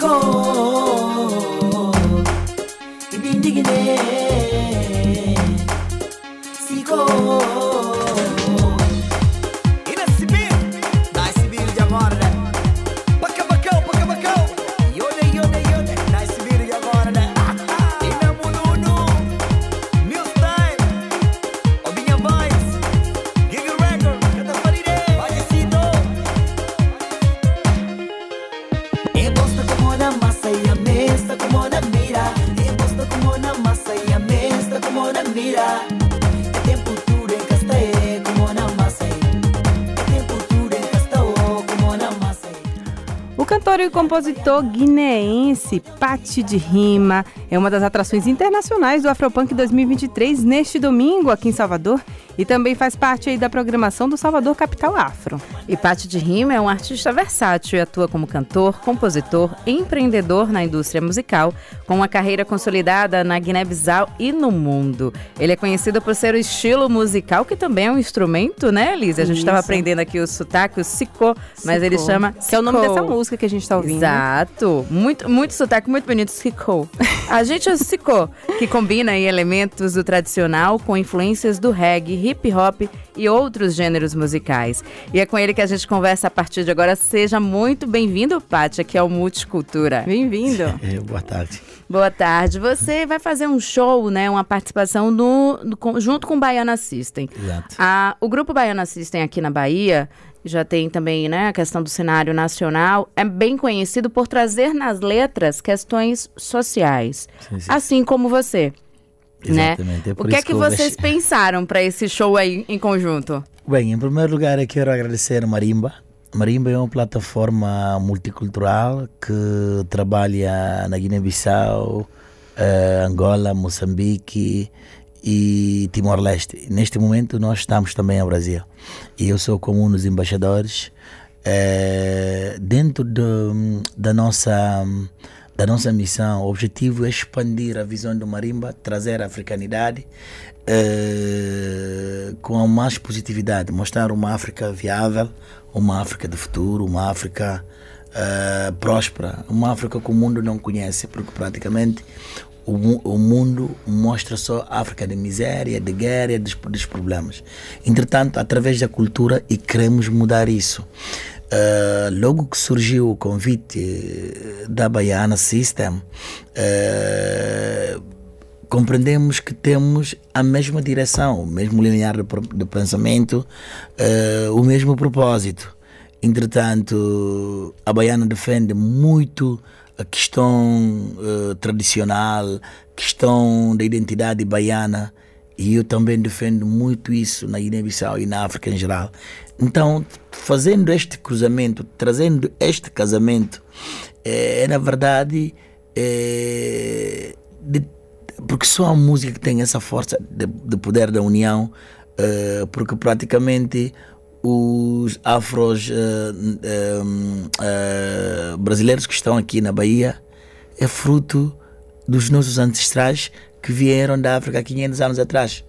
go. tiempo. Cantor e compositor guineense Pati de Rima é uma das atrações internacionais do Afropunk 2023 neste domingo aqui em Salvador e também faz parte da programação do Salvador Capital Afro. E Patti de Rima é um artista versátil e atua como cantor, compositor, empreendedor na indústria musical, com uma carreira consolidada na Guiné-Bissau e no mundo. Ele é conhecido por ser o estilo musical, que também é um instrumento, né, Elise? A gente estava aprendendo aqui o sotaque, o sicô, mas ele chama Que é o nome dessa música que a gente está ouvindo. Exato. Muito, muito sotaque, muito bonito, sicô. A gente é o sicô, que combina aí elementos do tradicional com influências do reggae, hip hop e outros gêneros musicais. E é com ele que a gente conversa a partir de agora. Seja muito bem-vindo, Pátia, que é o Multicultura. Bem-vindo. É, boa tarde. Boa tarde. Você vai fazer um show, né? Uma participação no, no junto com o Baiana System. Exato. A, o grupo Baiana System aqui na Bahia já tem também né, a questão do cenário nacional, é bem conhecido por trazer nas letras questões sociais. Sim, sim. Assim como você. Né? Exatamente. Né? É o que é que, vocês pensaram para esse show aí em conjunto? Bem, em primeiro lugar eu quero agradecer a Marimba. Marimba é uma plataforma multicultural que trabalha na Guiné-Bissau, eh, Angola, Moçambique e Timor-Leste. Neste momento nós estamos também no Brasil. E eu sou como um dos embaixadores eh, dentro de, da nossa da nossa missão, o objetivo é expandir a visão do marimba, trazer a africanidade uh, com mais positividade, mostrar uma África viável, uma África de futuro, uma África uh, próspera, uma África que o mundo não conhece, porque praticamente o, o mundo mostra só África de miséria, de guerra, dos, dos problemas. Entretanto, através da cultura, e queremos mudar isso. Uh, logo que surgiu o convite eh, da Baiana System, uh, compreendemos que temos a mesma direção, o mesmo linear de, de pensamento, uh, o mesmo propósito. Entretanto, a Baiana defende muito a questão tradicional, questão da identidade baiana, e eu também defendo muito isso na Guiné-Bissau e na África em geral. Então, fazendo este cruzamento, trazendo este casamento, é, é na verdade, é, de, porque só a música que tem essa força de, de poder da união, é, porque praticamente os afros brasileiros que estão aqui na Bahia é fruto dos nossos ancestrais que vieram da África há 500 anos atrás.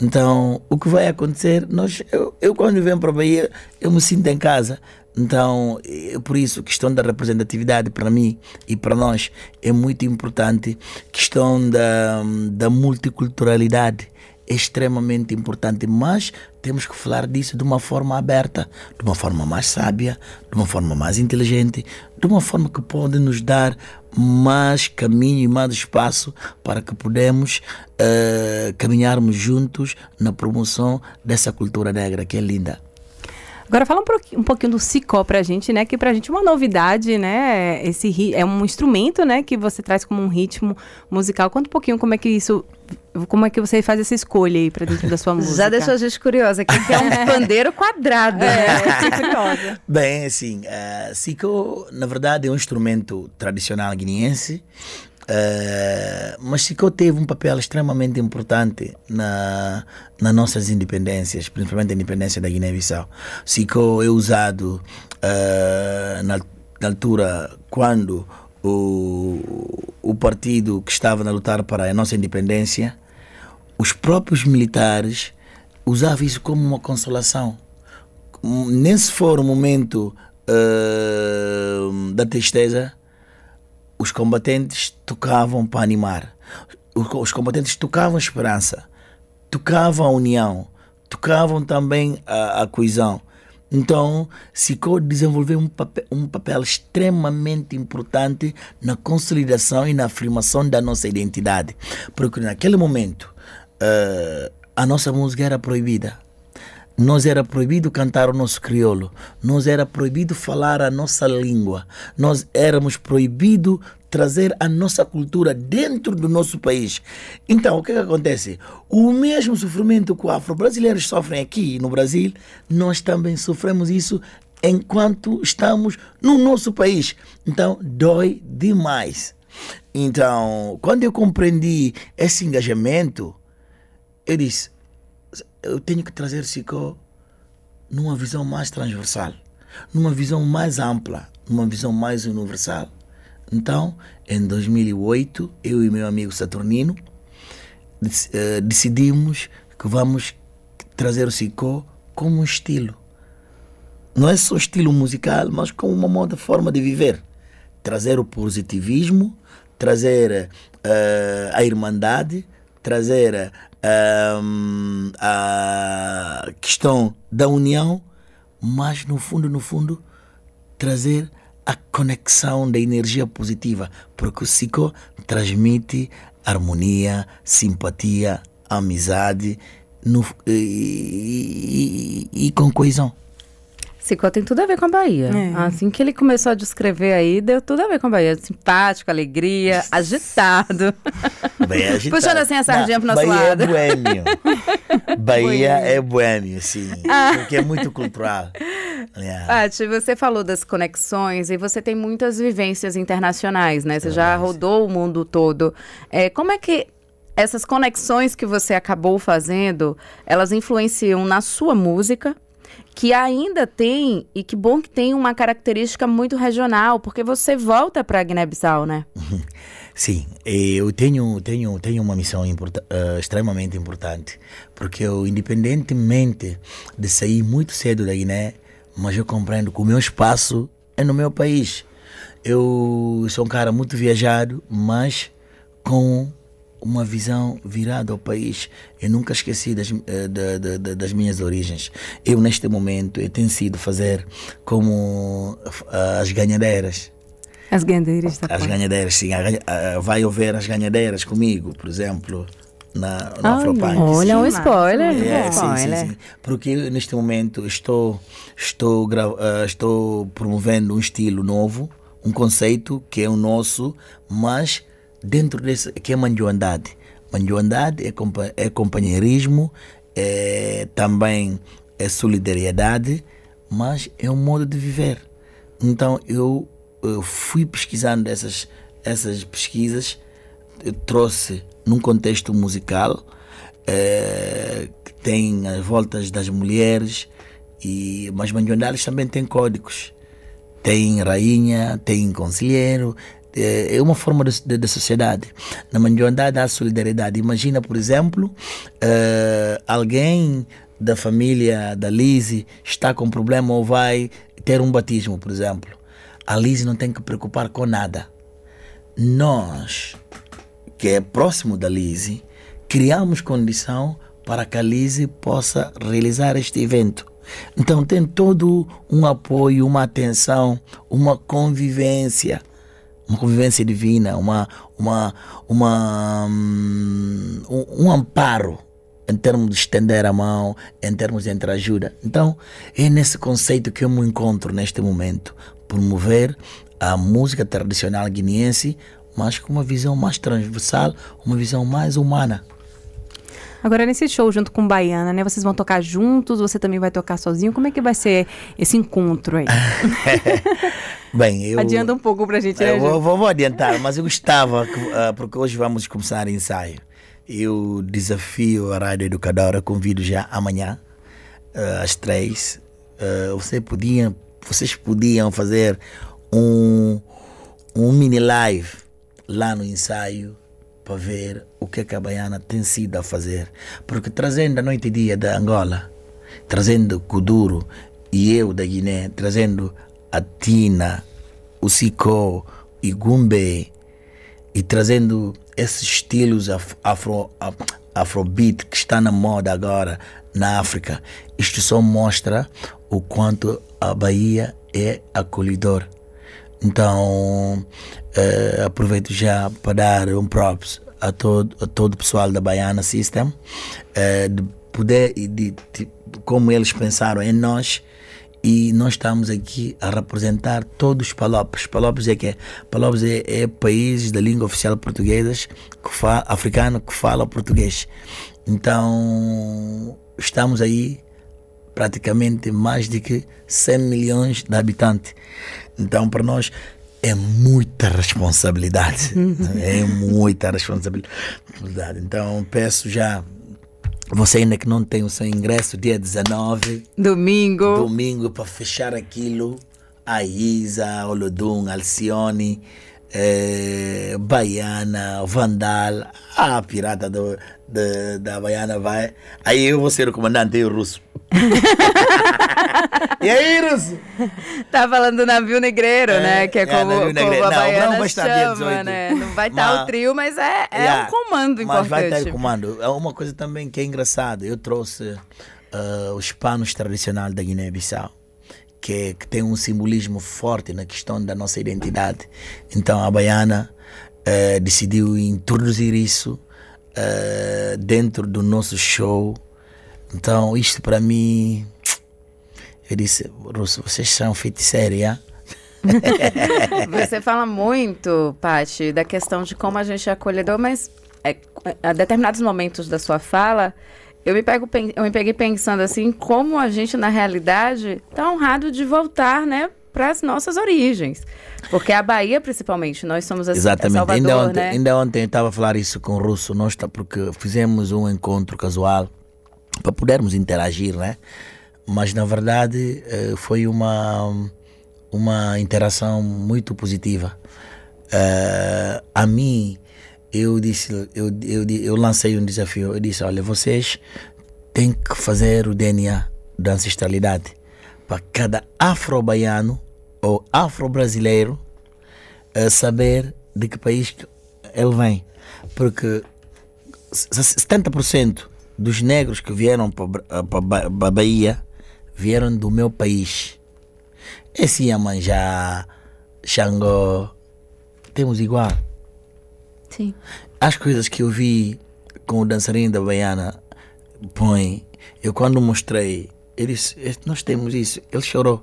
Então, o que vai acontecer, nós, eu, eu quando venho para a Bahia, eu me sinto em casa. Então, é por isso, a questão da representatividade para mim e para nós é muito importante. A questão da, da multiculturalidade extremamente importante, mas temos que falar disso de uma forma aberta, de uma forma mais sábia, de uma forma mais inteligente, de uma forma que pode nos dar mais caminho e mais espaço para que podemos uh, caminharmos juntos na promoção dessa cultura negra que é linda. Agora fala um, pouquinho do Sicó pra gente, né? Que pra gente é uma novidade, né? Esse é um instrumento, né? Que você traz como um ritmo musical. Conta um pouquinho como é que isso como é que você faz essa escolha aí para dentro da sua música? Já deixou a gente curiosa, que é um pandeiro quadrado. É, curiosa. Bem, assim, uh, Sico, na verdade, é um instrumento tradicional guineense, uh, mas Sico teve um papel extremamente importante na, nas nossas independências, principalmente a independência da Guiné-Bissau. Sico é usado uh, na, na altura quando o, o partido que estava a lutar para a nossa independência, os próprios militares usavam isso como uma consolação. Nem se for o momento uh, da tristeza, os combatentes tocavam para animar. Os, combatentes tocavam esperança, tocavam a união, tocavam também a, a coesão. Então, Sicó desenvolveu um papel, um papel extremamente importante na consolidação e na afirmação da nossa identidade. Porque naquele momento, uh, a nossa música era proibida. Nós era proibido cantar o nosso crioulo, nós era proibido falar a nossa língua, nós éramos proibido trazer a nossa cultura dentro do nosso país. Então, o que, é que acontece? O mesmo sofrimento que os afro-brasileiros sofrem aqui no Brasil, nós também sofremos isso enquanto estamos no nosso país. Então, dói demais. Então, quando eu compreendi esse engajamento, eu disse: eu tenho que trazer Sicó numa visão mais transversal, numa visão mais ampla, numa visão mais universal. Então, em 2008, eu e meu amigo Saturnino uh, decidimos que vamos trazer o Sicó como um estilo. Não é só estilo musical, mas como uma moda forma de viver. Trazer o positivismo, trazer uh, a irmandade, trazer um, a questão da união, mas no fundo, no fundo, trazer a conexão da energia positiva, porque o Cico transmite harmonia, simpatia, amizade no, e, e, e com coesão. Cicó tem tudo a ver com a Bahia. É. Assim que ele começou a descrever aí, deu tudo a ver com a Bahia. Simpático, alegria, agitado. Bem agitado. Puxando assim a sardinha pro nosso Bahia é lado. É boêmio. Bahia é boêmio, sim. Ah. Porque é muito cultural. Yeah. Paty, você falou das conexões e você tem muitas vivências internacionais, né? Você é já rodou o mundo todo. É, como é que essas conexões que você acabou fazendo, elas influenciam na sua música, que ainda tem, e que bom que tem uma característica muito regional, porque você volta para Guiné-Bissau, né? Sim, eu tenho, tenho, tenho uma missão uh, extremamente importante, porque eu, independentemente de sair muito cedo da Guiné, mas eu compreendo que o meu espaço é no meu país. Eu sou um cara muito viajado, mas com uma visão virada ao país. Eu nunca esqueci das, eh, das minhas origens. Eu, neste momento, eu tenho sido fazer como eh, as ganhadeiras. As ganhadeiras, tá As ganhadeiras, sim. Vai haver as ganhadeiras comigo, por exemplo, na, na Afropunk. Olha um spoiler. É, spoiler. Sim, sim, sim. Porque neste momento estou, estou, uh, estou promovendo um estilo novo, um conceito que é o nosso, mas dentro desse que é manjoandade. Manjoandade é, é companheirismo, é também é solidariedade, mas é um modo de viver. Então eu, eu fui pesquisando essas, essas pesquisas, trouxe num contexto musical é, que tem as voltas das mulheres, e, mas Manjoandades também tem códigos. Tem rainha, tem conselheiro, é, é uma forma de, de, de sociedade. Na mandioandade há solidariedade. Imagina, por exemplo, uh, alguém da família da Lise está com problema ou vai ter um batismo, por exemplo. A Lise não tem que preocupar com nada. Nós, que é próximo da Lise, criamos condição para que a Lise possa realizar este evento. Então tem todo um apoio, uma atenção, uma convivência uma convivência divina, uma, uma, uma, um, um amparo em termos de estender a mão, em termos de entreajuda. Então, é nesse conceito que eu me encontro neste momento, promover a música tradicional guineense, mas com uma visão mais transversal, uma visão mais humana. Agora, nesse show junto com Baiana, né? Vocês vão tocar juntos, você também vai tocar sozinho. Como é que vai ser esse encontro aí? Bem, eu. Adianta um pouco pra gente, né? Eu vou, vou, adiantar, mas eu gostava, uh, porque hoje vamos começar o ensaio. Eu desafio a Rádio Educadora, convido já amanhã, uh, às três. Uh, você podia, vocês podiam fazer um, um mini live lá no ensaio para ver o que, é que a Baiana tem sido a fazer. Porque trazendo a noite e dia da Angola, trazendo Kuduro e eu da Guiné, trazendo a Tina, o Sicó, e gumbe e trazendo esses estilos af- afro, af- afrobeat que está na moda agora na África. Isto só mostra o quanto a Bahia é acolhedor. Então, eh, aproveito já para dar um props a todo, a todo o pessoal da Baiana System, eh, de poder de, de como eles pensaram em nós e nós estamos aqui a representar todos os palopes. Palopes é que é? Palopes é, é países da língua oficial portuguesa que fa, africano que fala português. Então, estamos aí praticamente mais de que 100 milhões de habitantes. Então, para nós é muita responsabilidade. é muita responsabilidade. Então, peço já você ainda que não tem o seu ingresso dia 19, Domingo. domingo para fechar aquilo, a Isa, Olodum, Alcione, eh, Baiana, Vandal, a pirata do, da- da Baiana vai. Aí eu vou ser o comandante o russo. e aí, russo? Tá falando do navio negreiro, É, né? Que é, é, como, como negreiro. a Não, Baiana não vai estar chama, 18. né? Não vai estar Mas- o trio, mas é, é Yeah, um comando Mas vai importante. ter comando. É uma coisa também que é engraçado. Eu trouxe ah, os panos tradicionais da Guiné-Bissau. Que, que tem um simbolismo forte na questão da nossa identidade. Então a Baiana eh, decidiu introduzir isso eh, dentro do nosso show. Então isto para mim, eu disse, Russo, vocês são já? Você fala muito, Paty, da questão de como a gente é acolhedor, mas é, a determinados momentos da sua fala, eu me, pego, eu me peguei pensando assim, como a gente, na realidade, tá honrado de voltar, né, para as nossas origens. Porque a Bahia, principalmente, nós somos assim, Exatamente. Salvador, ainda, ontem, né? ainda ontem eu estava a falar isso com o Russo, nós tá, porque fizemos um encontro casual para podermos interagir, né? Mas na verdade eh, foi uma, uma interação muito positiva. Eh, a mim, eu disse, eu, eu, eu lancei um desafio. Eu disse: olha, vocês têm que fazer o DNA da ancestralidade para cada afro-baiano ou afro-brasileiro a saber de que país ele vem. Porque s- 70% dos negros que vieram para a Bahia vieram do meu país. Esse Iemanjá, Xangô, temos igual. Sim. As coisas que eu vi com o dançarino da Baiana põe, eu quando mostrei, ele disse, nós temos isso, ele chorou.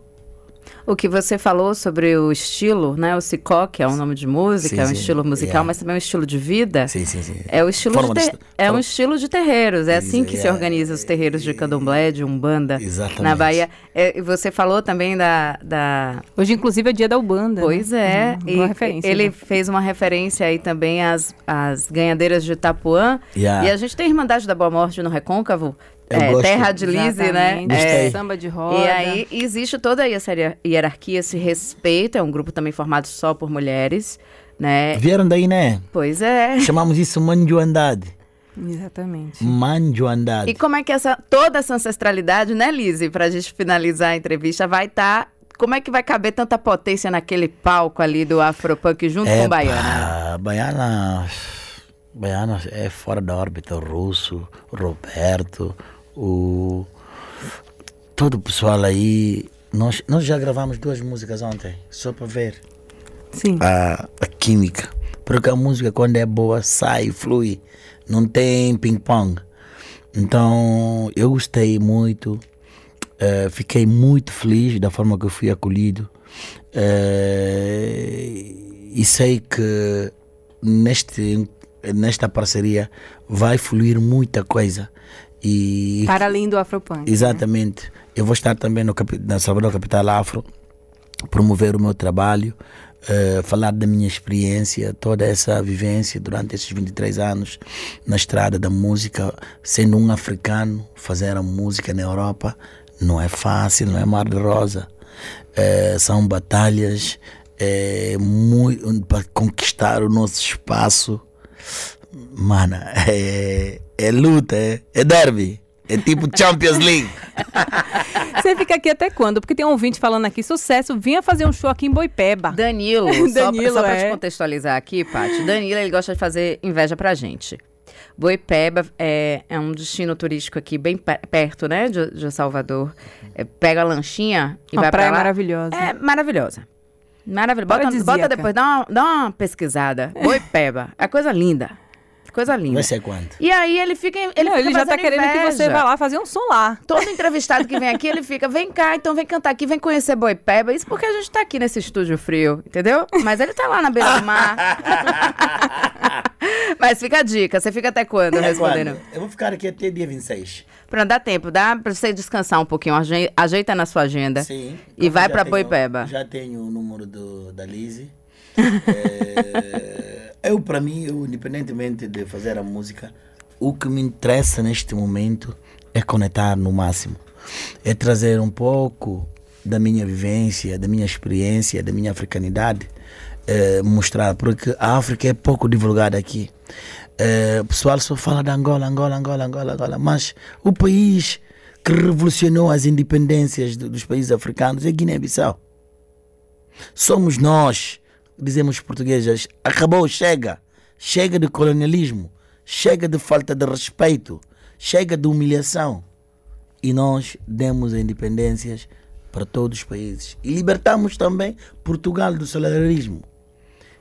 O que você falou sobre o estilo, né? O Sicó, que é um nome de música, Sim, é um sim. estilo musical, Yeah. mas também é um estilo de vida. Sim, sim, sim. É o estilo Forma de de é um estilo de terreiros, é assim que se é, organiza os terreiros de Candomblé, de Umbanda Exatamente. na Bahia. É, você falou também da, da Hoje, inclusive, é dia da Ubanda. Pois né? é, Uhum, e boa referência. ele já. fez uma referência aí também às, às ganhadeiras de Itapuã. Yeah. E a gente tem Irmandade da Boa Morte no Recôncavo, Eu é, gosto. terra de Lise, né? É, Samba de roda. e aí existe toda aí essa hierar- hierarquia, esse respeito, é um grupo também formado só por mulheres, né? Vieram daí, né? Pois é. Chamamos isso manjoandade. Exatamente. Manjoandade. E como é que essa toda essa ancestralidade, né, Lise, pra gente finalizar a entrevista, vai estar. como é que vai caber tanta potência naquele palco ali do Afropunk junto com o Baiana? Baiana. Baiana é fora da órbita. O Russo, o Roberto, o. Todo o pessoal aí. Nós, nós já gravamos duas músicas ontem, só para ver Sim. a, a química. Porque a música, quando é boa, sai, flui. Não tem ping-pong. Então, eu gostei muito. eh, fiquei muito feliz da forma que eu fui acolhido. Eh, e sei que neste, nesta parceria vai fluir muita coisa. E Para além do Afropunk. Exatamente. Eu vou estar também no, na Salvador Capital Afro, promover o meu trabalho, eh, falar da minha experiência, toda essa vivência durante esses 23 anos na estrada da música, sendo um africano, fazer a música na Europa não é fácil, não é mar de rosa. Eh, são batalhas muito para conquistar o nosso espaço. Mano, é, é luta, é, é derby. É tipo Champions League. Você fica aqui até quando? Porque tem um ouvinte falando aqui, sucesso, vinha fazer um show aqui em Boipeba. Danilo, só, Danilo, só pra é. te contextualizar aqui, Paty. Danilo, ele gosta de fazer inveja pra gente. Boipeba é, é um destino turístico aqui bem pe- perto, né, de, de Salvador. É, pega a lanchinha e Uma vai praia pra lá. maravilhosa. É maravilhosa. Maravilhosa. Bota, bota depois, dá uma, dá uma pesquisada. Boipeba. É coisa linda. Coisa linda. Vai ser quando? E aí ele fica. Ele, Não, fica ele já tá querendo que você inveja. vá lá fazer um som lá. Todo entrevistado que vem aqui, ele fica, vem cá, então vem cantar aqui, vem conhecer Boipeba. Isso porque a gente tá aqui nesse estúdio frio, entendeu? Mas ele tá lá na beira do mar. Mas fica a dica, você fica até quando É respondendo? quando? Eu vou ficar aqui até dia 26. Pra dar tempo, dá pra você descansar um pouquinho, aje- ajeita na sua agenda. Sim. E Como vai pra tenho- Boipeba. Já tenho o número do, da Lizzie. É, eu, para mim, eu, independentemente de fazer a música, o que me interessa neste momento é conectar no máximo. É trazer um pouco da minha vivência, da minha experiência, da minha africanidade, é, mostrar, porque a África é pouco divulgada aqui. É, o pessoal só fala de Angola, Angola, Angola, Angola, Angola, mas o país que revolucionou as independências do- dos países africanos é Guiné-Bissau. Somos nós, dizemos os portugueses, acabou, chega. Chega de colonialismo, chega de falta de respeito, chega de humilhação. E nós demos independências para todos os países. E libertamos também Portugal do salarialismo.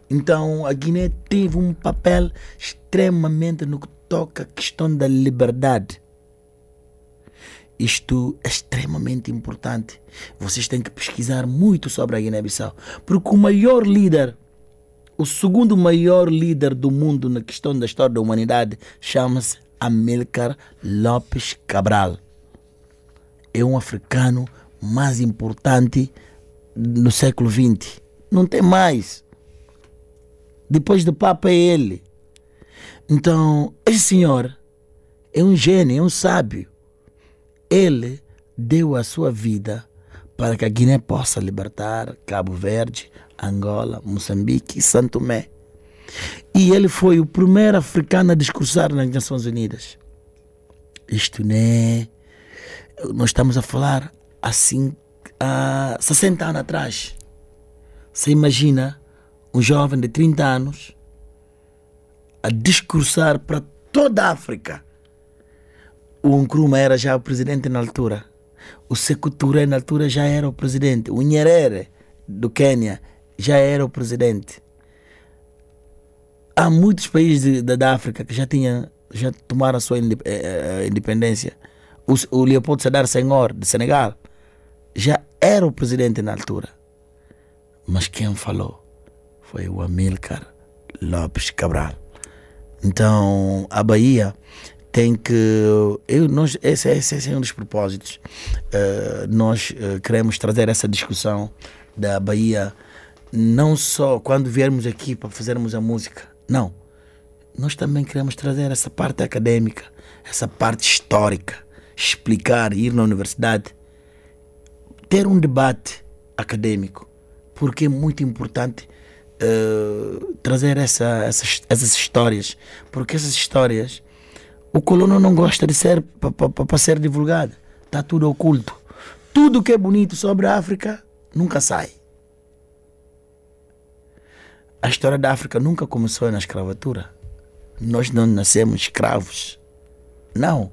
Então a Guiné teve um papel extremamente no que toca à questão da liberdade. Isto é extremamente importante. Vocês têm que pesquisar muito sobre a Guiné-Bissau. Porque o maior líder, o segundo maior líder do mundo na questão da história da humanidade, chama-se Amílcar Lopes Cabral. É um africano mais importante no século XX. Não tem mais. Depois do Papa é ele. Então, esse senhor é um gênio, é um sábio. Ele deu a sua vida para que a Guiné possa libertar Cabo Verde, Angola, Moçambique e Santo Tomé. E ele foi o primeiro africano a discursar nas Nações Unidas. Isto não é. Nós estamos a falar assim há 60 anos atrás. Você imagina um jovem de 30 anos a discursar para toda a África. O Nkrumah era já o presidente na altura. O Sekou Touré na altura já era o presidente. O Nyerere do Quênia já era o presidente. Há muitos países de- da, da África que já tinham, já tomaram a sua inde- eh, eh, independência. O, o Leopoldo Sedar Senghor de Senegal já era o presidente na altura. Mas quem falou foi o Amílcar Lopes Cabral. Então a Bahia tem que. Eu, nós, esse, esse, é um dos propósitos. Eh, nós eh, queremos trazer essa discussão da Bahia, não só quando viermos aqui para fazermos a música, não. Nós também queremos trazer essa parte acadêmica, essa parte histórica, explicar, ir na universidade, ter um debate acadêmico, porque é muito importante eh, trazer essa, essas, essas histórias, porque essas histórias o colono não gosta de ser para ser divulgado, está tudo oculto. Tudo que é bonito sobre a África nunca sai. A história da África nunca começou na escravatura. Nós não nascemos escravos. Não.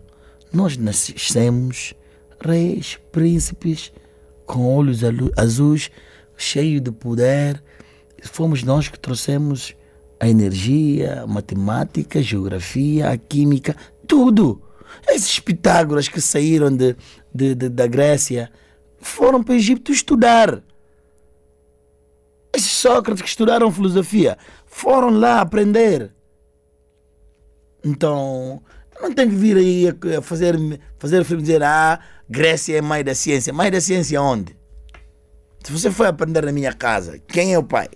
Nós nascemos reis, príncipes, com olhos azuis, cheios de poder. Fomos nós que trouxemos a energia, a matemática, a geografia, a química, tudo. Esses Pitágoras que saíram de, de- de- da Grécia foram para o Egito estudar. Esses Sócrates que estudaram filosofia foram lá aprender. Então, não tem que vir aí a- fazer, fazer filme dizer, ah, Grécia é mãe da ciência. Mãe da ciência onde? Se você foi aprender na minha casa, quem é o pai?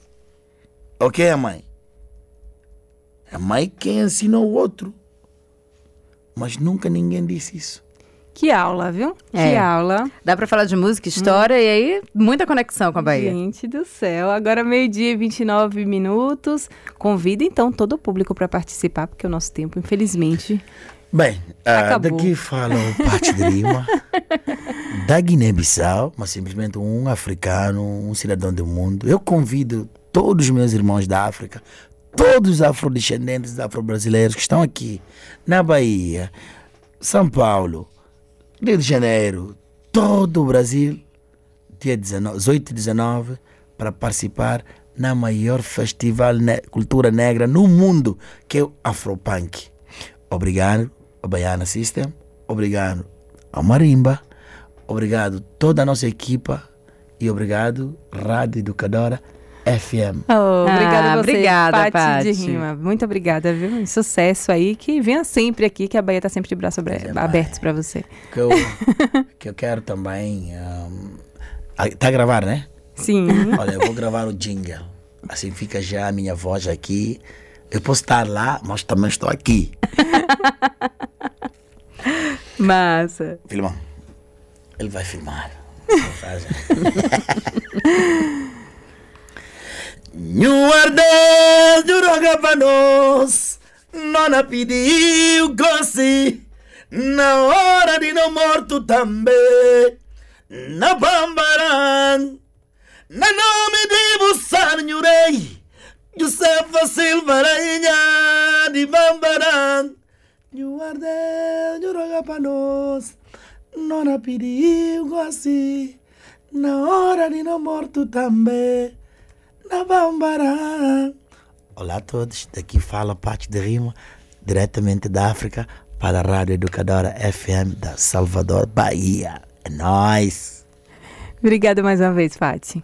Ou quem é a mãe? A mãe quem ensinou o outro. Mas nunca ninguém disse isso. Que aula, viu? É. Que aula. Dá pra falar de música, história e aí muita conexão com a Bahia. Gente do céu. Agora meio-dia e 29 minutos. Convida então todo o público para participar, porque o nosso tempo, infelizmente, Bem, Acabou. daqui fala o Pati de Lima, da Guiné-Bissau, mas simplesmente um africano, um cidadão do mundo. Eu convido todos os meus irmãos da África, todos os afrodescendentes afro-brasileiros que estão aqui na Bahia, São Paulo, Rio de Janeiro, todo o Brasil, dia 19, 18 e 19, para participar na maior festival ne cultura negra no mundo, que é o Afropunk. Obrigado ao Baiana System, obrigado ao Marimba, obrigado toda a nossa equipa. E obrigado Rádio Educadora FM. Oh, obrigada Ah, a você, obrigada, Paty de. Rima. Muito obrigada, viu? Sucesso aí, que venha sempre aqui, que a Bahia tá sempre de braços é, abertos para você. Que eu, que eu quero também. Um, tá a gravar, né? Sim. Olha, eu vou gravar o jingle. Assim fica já a minha voz aqui. Eu posso estar lá, mas também estou aqui. Massa. Filmão. Ele vai filmar. Do Rogabanos, nona pediu goce, na hora de não morto também, na Bambaran, na nome de Bussar Rei, Josefa Silva Rainha de Bambaran, do Rogabanos, nona pediu goce, na hora de não morto também. Olá a todos, daqui fala Parte de Rima, diretamente da África, para a Rádio Educadora FM da Salvador, Bahia. É nóis! Obrigada mais uma vez, Paty.